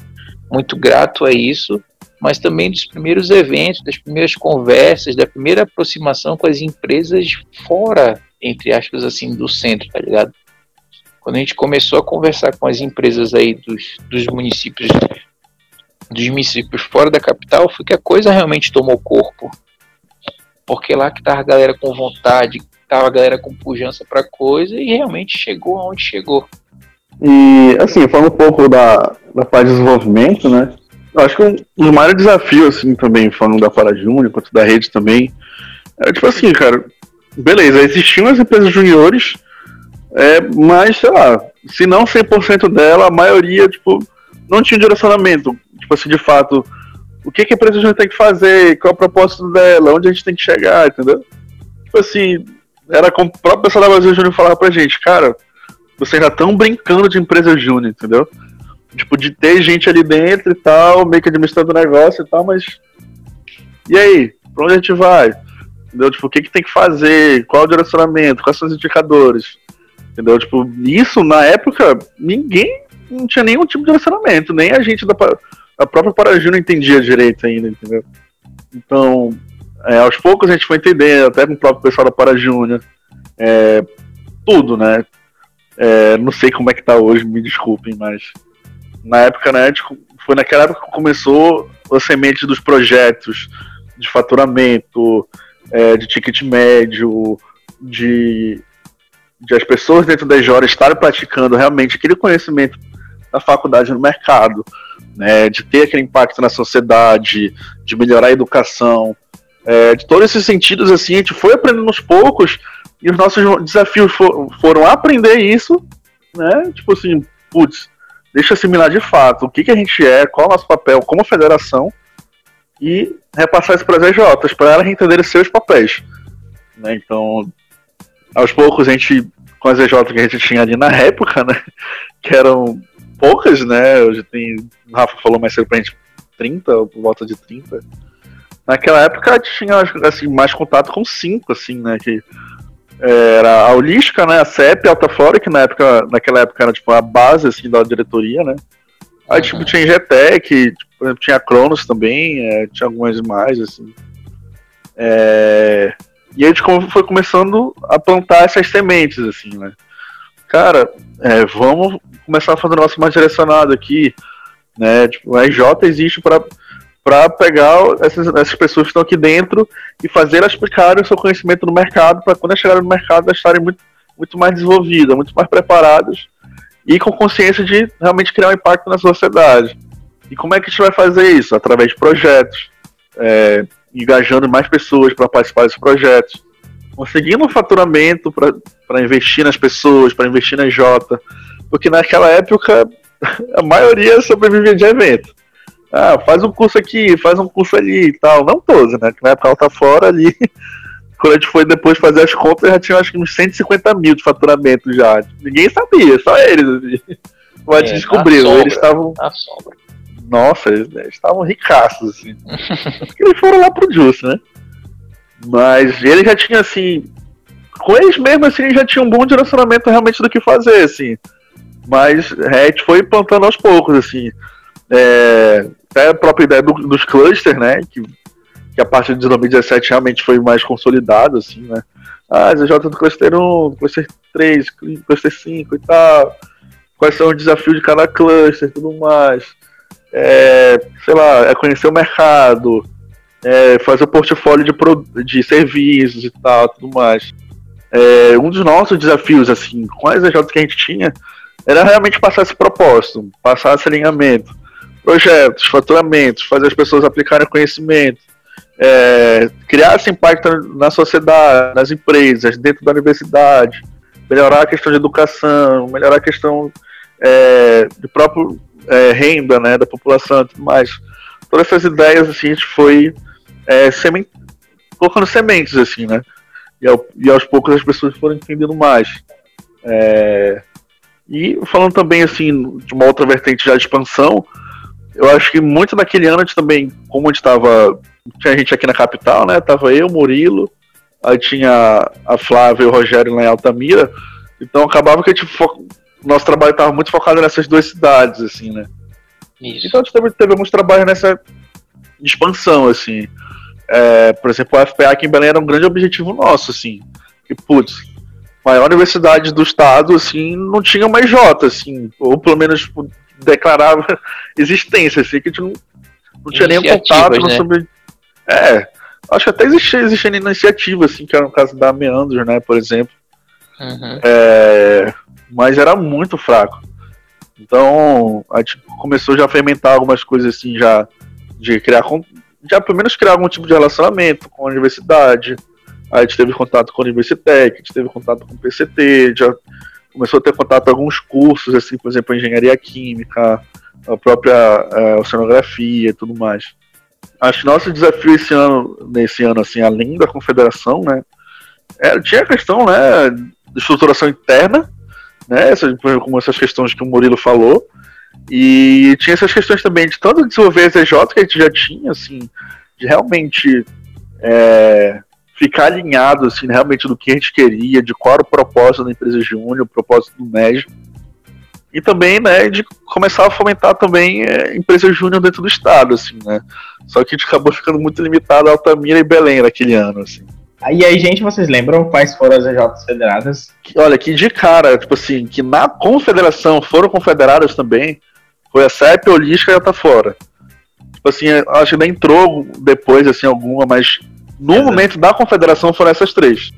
Muito grato a isso, mas também dos primeiros eventos, das primeiras conversas, da primeira aproximação com as empresas fora, entre aspas, assim, do centro, tá ligado? Quando a gente começou a conversar com as empresas aí dos, dos municípios dos municípios fora da capital, foi que a coisa realmente tomou corpo porque lá que tava a galera com vontade, tava a galera com pujança para coisa e realmente chegou aonde chegou. E assim, falando um pouco da, da parte de desenvolvimento, né? Eu acho que um, um maior desafio, assim, também, falando da Para Júnior, quanto da rede também, é tipo assim, cara, beleza, existiam as empresas juniores, é, mas, sei lá, se não 100% dela, a maioria, tipo, não tinha direcionamento. Tipo assim, de fato, o que, que a empresa júnior tem que fazer, qual é o propósito dela, onde a gente tem que chegar, entendeu? Tipo assim, era como o próprio pessoal da Brasil Júnior falava pra gente, cara, vocês já estão brincando de empresa júnior, entendeu? Tipo, de ter gente ali dentro e tal, meio que administrando o negócio e tal, mas. E aí? Pra onde a gente vai? Entendeu? Tipo, o que, que tem que fazer? Qual é o direcionamento? Quais são os indicadores? Entendeu? Tipo, isso na época, ninguém não tinha nenhum tipo de direcionamento, nem a gente da a própria Paraju não entendia direito ainda, entendeu? Então, é, aos poucos a gente foi entender, até com o próprio pessoal da Parajúnior, é, tudo, né? É, não sei como é que tá hoje, me desculpem, mas na época, né, tipo, foi naquela época que começou a semente dos projetos de faturamento, é, de ticket médio, de, de as pessoas dentro da EJORA estarem praticando realmente aquele conhecimento da faculdade no mercado né, de ter aquele impacto na sociedade, de melhorar a educação, é, de todos esses sentidos, assim, a gente foi aprendendo aos poucos e os nossos desafios for, foram aprender isso, né, tipo assim, putz, deixa assimilar de fato o que, que a gente é, qual é o nosso papel como federação e repassar isso para as EJs, para elas entenderem seus papéis. Né, então, aos poucos a gente, com as EJs que a gente tinha ali na época, né, [laughs] que eram poucas, né? Hoje tem. O Rafa falou mais cedo pra gente 30, por volta de 30. Naquela época tinha assim, mais contato com cinco, assim, né? Que era a Holística, né? A CEP, a Altaflora, que na época, naquela época era tipo a base assim, da diretoria, né? Aí tipo, uhum. tinha Ingetec, tipo, tinha a Cronos também, é, tinha algumas mais, assim. É... E a gente foi começando a plantar essas sementes, assim, né? Cara, é, vamos começar a fazer um negócio mais direcionado aqui, né? Tipo, a EJ existe para para pegar essas, essas pessoas que estão aqui dentro e fazer elas aplicarem o seu conhecimento no mercado, para quando elas chegarem no mercado elas estarem muito, muito mais desenvolvidas, muito mais preparadas e com consciência de realmente criar um impacto na sociedade. E como é que a gente vai fazer isso? Através de projetos, é, engajando mais pessoas para participar desses projetos, conseguindo um faturamento para investir nas pessoas, para investir na J, porque naquela época [laughs] a maioria sobrevivia de evento. Ah, faz um curso aqui, faz um curso ali e tal. Não todos, né? Que na época ela tá fora ali. [laughs] Quando a gente foi depois fazer as contas, já tinha acho que uns 150 mil de faturamento já. Ninguém sabia, só eles. Assim. Mas a é, descobriu. Eles estavam. Nossa, eles estavam ricaços, assim. eles foram lá pro Juice, né? Mas ele já tinha, assim. Com eles mesmo, assim, já tinha um bom direcionamento realmente do que fazer, assim. Mas gente foi plantando aos poucos, assim. É, até a própria ideia do, dos clusters, né? Que, que a partir de 2017 realmente foi mais consolidado, assim, né? Ah, ZJ do cluster 1, cluster 3, cluster 5 e tal. quais são os desafios de cada cluster e tudo mais. É, sei lá, é conhecer o mercado, é, fazer o portfólio de, pro, de serviços e tal, tudo mais. É, um dos nossos desafios, assim, com as EJ que a gente tinha, era realmente passar esse propósito, passar esse alinhamento. Projetos, faturamentos, fazer as pessoas aplicarem conhecimento, é, criar esse impacto na sociedade, nas empresas, dentro da universidade, melhorar a questão de educação, melhorar a questão é, próprio é, renda né, da população e tudo mais. Todas essas ideias assim, a gente foi é, semen colocando sementes, assim, né? E, ao, e, aos poucos as pessoas foram entendendo mais. É, e falando também, assim, de uma outra vertente já de expansão, eu acho que muito naquele ano a gente também, como a gente estava tinha gente aqui na capital, né? Tava eu, Murilo, aí tinha a Flávia e o Rogério lá em Altamira. Então acabava que a gente. Nosso trabalho estava muito focado nessas duas cidades, assim, né? Isso. Então a gente teve, teve alguns trabalhos nessa expansão, assim. É, por exemplo, o FPA aqui em Belém era um grande objetivo nosso, assim. Que, putz, maior universidade do estado, assim, não tinha mais J, assim, ou pelo menos tipo, declarava [laughs] existência, assim, que a gente não, não tinha nenhum contato né? sobre é, acho que até existia, existia iniciativa, assim, que era no caso da Meandros, né, por exemplo. Uhum. É, mas era muito fraco. Então, a gente começou já a fermentar algumas coisas assim, já de criar, já pelo menos criar algum tipo de relacionamento com a universidade. A gente teve contato com a Universitec, a gente teve contato com o PCT, já começou a ter contato com alguns cursos, assim, por exemplo, engenharia química, a própria é, oceanografia e tudo mais. Acho que nosso desafio esse ano, nesse ano, assim, além da confederação, né, é, tinha a questão, né, de estruturação interna, né, essas, como essas questões que o Murilo falou, e tinha essas questões também de tanto desenvolver a EJ que a gente já tinha, assim, de realmente é, ficar alinhado, assim, realmente do que a gente queria, de qual era o propósito da empresa Júnior, o propósito do MEG, e também, né, de começar a fomentar também é, empresas júnior dentro do estado, assim, né. Só que a gente acabou ficando muito limitado a Altamira e Belém naquele ano, assim. E aí, gente, vocês lembram quais foram as EJs federadas? Olha, que de cara, tipo assim, que na confederação foram confederadas também, foi a CEP, Olística e Atafora. Tipo assim, acho que ainda entrou depois, assim, alguma, mas no Exato. momento da confederação foram essas três.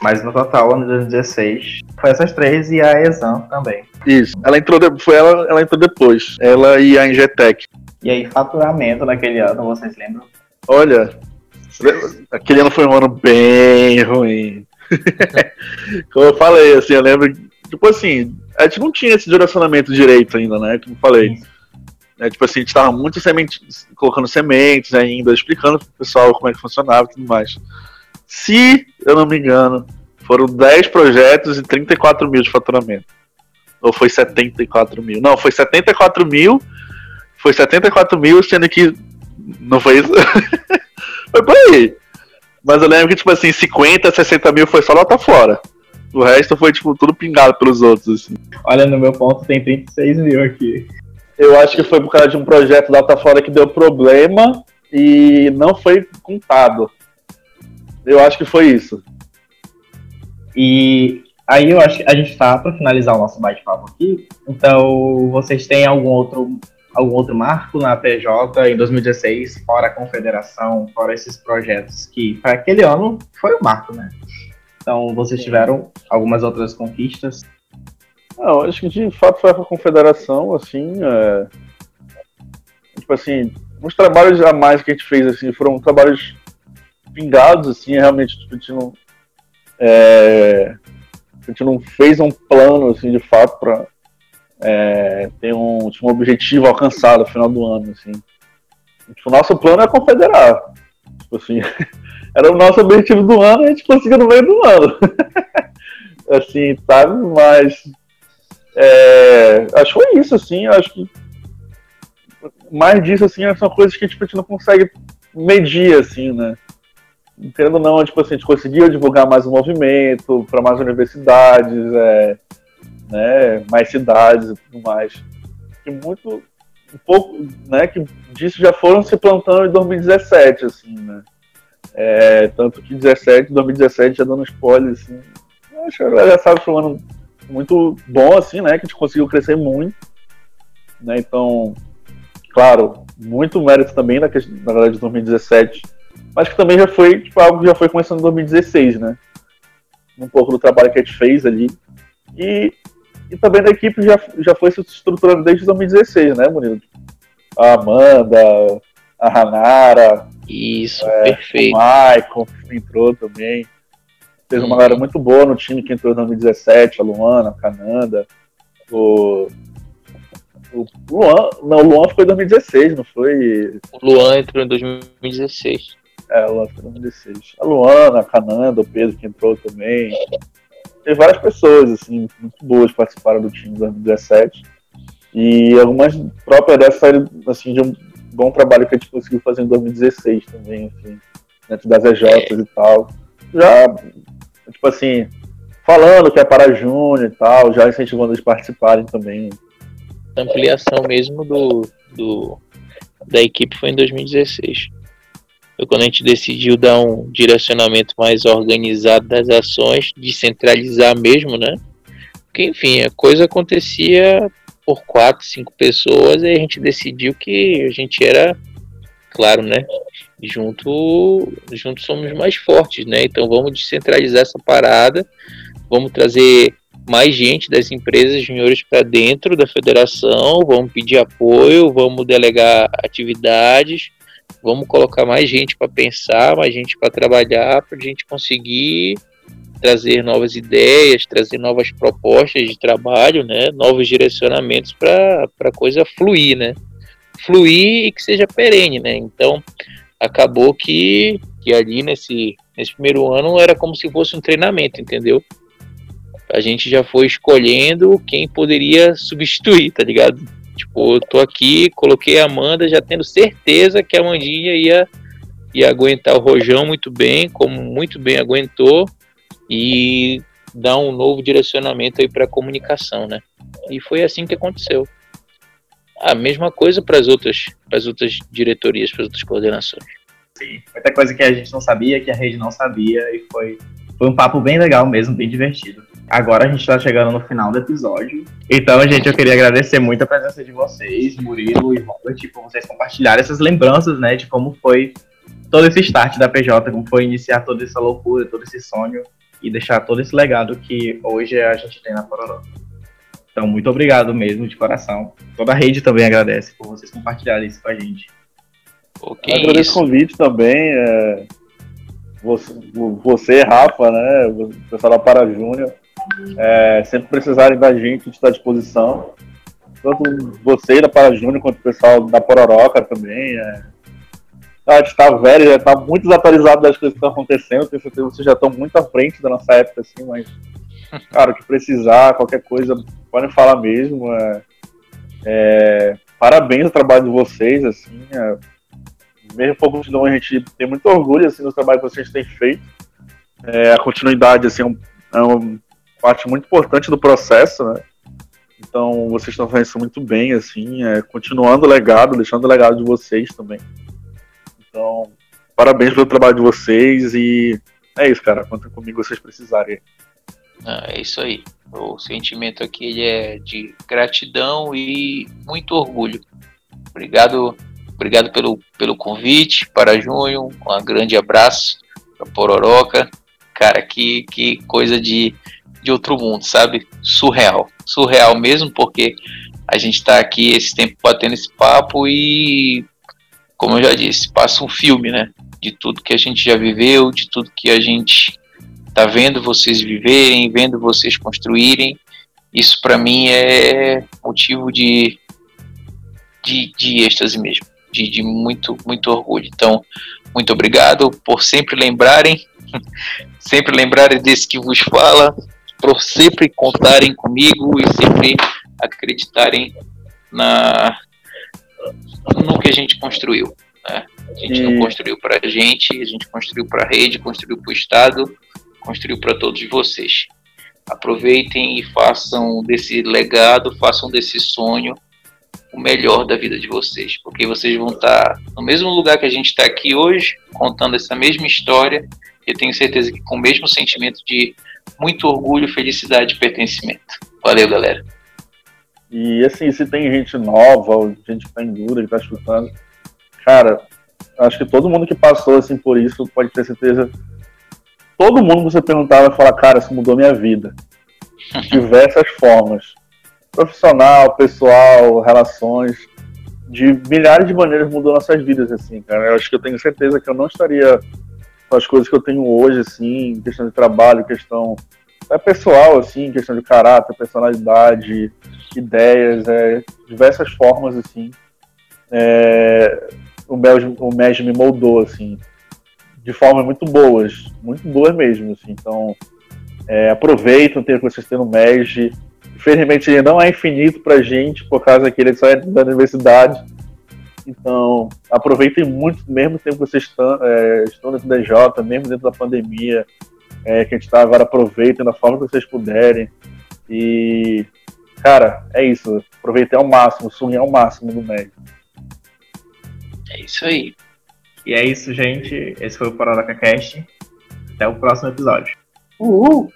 Mas no total, ano 2016, foi essas três e a Exam também. Isso. Ela entrou, de, foi ela, ela entrou depois. Ela e a Ingetec. E aí, faturamento naquele ano, vocês lembram? Olha, aquele ano foi um ano bem ruim. [laughs] Como eu falei, assim, eu lembro. Tipo assim, a gente não tinha esse direcionamento direito ainda, né? Como eu falei. É, tipo assim, a gente tava muito semente, colocando sementes ainda, explicando pro pessoal como é que funcionava e tudo mais. Se eu não me engano, foram 10 projetos e 34 mil de faturamento. Ou foi 74 mil? Não, foi 74 mil. Foi 74 mil, sendo que. Não foi isso? [laughs] foi por aí. Mas eu lembro que, tipo assim, 50, 60 mil foi só nota fora. O resto foi, tipo, tudo pingado pelos outros, assim. Olha, no meu ponto tem 36 mil aqui. Eu acho que foi por causa de um projeto da fora que deu problema e não foi contado. Eu acho que foi isso. E aí eu acho que a gente está para finalizar o nosso bate-papo aqui. Então, vocês têm algum outro algum outro marco na PJ em 2016, fora a confederação, fora esses projetos que para aquele ano foi o marco, né? Então, vocês tiveram algumas outras conquistas? Não, acho que de fato foi a confederação, assim, é... tipo assim, os trabalhos a mais que a gente fez, assim, foram trabalhos pingados, assim, realmente, tipo, a gente não. É, a gente não fez um plano, assim, de fato, para é, ter um, tipo, um objetivo alcançado no final do ano, assim. Tipo, o nosso plano é confederar. Tipo assim, [laughs] era o nosso objetivo do ano e a gente conseguiu no meio do ano. [laughs] assim, sabe? Mas. É, acho que foi isso, assim. Acho que. Mais disso, assim, são coisas que tipo, a gente não consegue medir, assim, né? ou não, tipo assim, a gente conseguiu divulgar mais o movimento para mais universidades, é, né, mais cidades e tudo mais. E muito, um pouco, né, que disso já foram se plantando em 2017, assim, né. É, tanto que 17, 2017 já dando spoiler, assim, acho que galera já sabe que foi um ano muito bom, assim, né? Que a gente conseguiu crescer muito. Né? Então, claro, muito mérito também na, na verdade de 2017. Mas que também já foi tipo, algo que já foi começando em 2016, né? Um pouco do trabalho que a gente fez ali. E, e também da equipe já, já foi se estruturando desde 2016, né, Murilo? A Amanda, a Hanara. Isso, é, perfeito. O Maicon entrou também. Fez uma galera muito boa no time que entrou em 2017, a Luana, a Cananda, o. O Luan. Não, o Luan foi em 2016, não foi? O Luan entrou em 2016. É, o Luan foi em 2016. A Luana, a Cananda, o Pedro que entrou também. Tem várias pessoas, assim, muito boas que participaram do time em 2017. E algumas próprias dessas saíram, assim, de um bom trabalho que a gente conseguiu fazer em 2016 também, assim, dentro das EJs e tal. Já tipo assim, falando que é para Júnior e tal, já incentivando eles participarem também. A ampliação mesmo do, do da equipe foi em 2016. Foi quando a gente decidiu dar um direcionamento mais organizado das ações, descentralizar mesmo, né? Porque, enfim, a coisa acontecia por quatro, cinco pessoas e a gente decidiu que a gente era, claro, né? junto, junto somos mais fortes, né? Então vamos descentralizar essa parada, vamos trazer mais gente das empresas juniores para dentro da federação, vamos pedir apoio, vamos delegar atividades, vamos colocar mais gente para pensar, mais gente para trabalhar, para a gente conseguir trazer novas ideias, trazer novas propostas de trabalho, né? Novos direcionamentos para a coisa fluir, né? Fluir e que seja perene, né? Então acabou que, que ali nesse, nesse primeiro ano era como se fosse um treinamento, entendeu? A gente já foi escolhendo quem poderia [laughs] substituir, tá ligado? Tipo, eu tô aqui, coloquei a Amanda já tendo certeza que a Amandinha ia, ia aguentar o rojão muito bem, como muito bem aguentou, e dar um novo direcionamento aí para a comunicação, né? E foi assim que aconteceu. A mesma coisa para as outras, as outras diretorias, para as outras coordenações. Sim, muita coisa que a gente não sabia, que a rede não sabia, e foi, foi um papo bem legal mesmo, bem divertido. Agora a gente está chegando no final do episódio. Então, gente, eu queria agradecer muito a presença de vocês, Murilo e Robert, por vocês compartilharem essas lembranças, né, de como foi todo esse start da PJ, como foi iniciar toda essa loucura, todo esse sonho e deixar todo esse legado que hoje a gente tem na Pororó. Então, muito obrigado mesmo, de coração. Toda a rede também agradece por vocês compartilharem isso com a gente. Okay, agradeço o convite também. É, você, você, Rafa, né? O pessoal da Para Júnior. É, sempre precisarem da gente, a gente está à disposição. Tanto você da Para Júnior quanto o pessoal da Pororoca também. É, a gente está velho, já está muito desatualizado das coisas que estão acontecendo. Tenho certeza que vocês já estão muito à frente da nossa época, assim, mas, [laughs] cara, o que precisar, qualquer coisa, podem falar mesmo. É, é, parabéns ao trabalho de vocês, assim. É, mesmo pouco de a gente tem muito orgulho assim, no trabalho que vocês têm feito. É, a continuidade assim, é, um, é uma parte muito importante do processo, né? Então vocês estão fazendo isso muito bem, assim, é, continuando o legado, deixando o legado de vocês também. Então, parabéns pelo trabalho de vocês e é isso, cara. Contem comigo vocês precisarem. Ah, é isso aí. O sentimento aqui ele é de gratidão e muito orgulho. Obrigado, obrigado pelo, pelo convite para Junho. Um grande abraço para Pororoca. Cara, que, que coisa de, de outro mundo, sabe? Surreal. Surreal mesmo, porque a gente está aqui esse tempo batendo esse papo e como eu já disse, passa um filme, né? De tudo que a gente já viveu, de tudo que a gente tá vendo vocês viverem, vendo vocês construírem. Isso para mim é motivo de, de, de êxtase mesmo, de, de muito, muito orgulho. Então, muito obrigado por sempre lembrarem, [laughs] sempre lembrarem desse que vos fala, por sempre contarem comigo e sempre acreditarem na, no que a gente construiu. Né? A gente não construiu para a gente, a gente construiu para a rede, construiu para o Estado, construiu para todos vocês. Aproveitem e façam desse legado, façam desse sonho o melhor da vida de vocês, porque vocês vão estar no mesmo lugar que a gente está aqui hoje, contando essa mesma história. Eu tenho certeza que com o mesmo sentimento de muito orgulho, felicidade e pertencimento. Valeu, galera. E assim, se tem gente nova, gente que tá em dúvida, que tá escutando, cara, acho que todo mundo que passou assim por isso pode ter certeza. Todo mundo que você perguntar vai falar, cara, isso mudou minha vida. De [laughs] diversas formas. Profissional, pessoal, relações. De milhares de maneiras mudou nossas vidas, assim, cara. Eu acho que eu tenho certeza que eu não estaria com as coisas que eu tenho hoje, assim, questão de trabalho, questão é pessoal, assim, questão de caráter, personalidade, ideias, é, diversas formas, assim. É, o MES, o MES me moldou, assim, de formas muito boas, muito boas mesmo, assim. Então, é, aproveitem o tempo que vocês têm no MES. Infelizmente, ele não é infinito pra gente, por causa que ele só é da universidade. Então, aproveitem muito, mesmo tempo que vocês estão, é, estão dentro do DJ, mesmo dentro da pandemia, é, que a gente está agora, aproveitem da forma que vocês puderem. E, cara, é isso. Aproveitem ao máximo, suguem ao máximo do médio. É isso aí. E é isso, gente. Esse foi o Paralaca Cast. Até o próximo episódio. Uhul!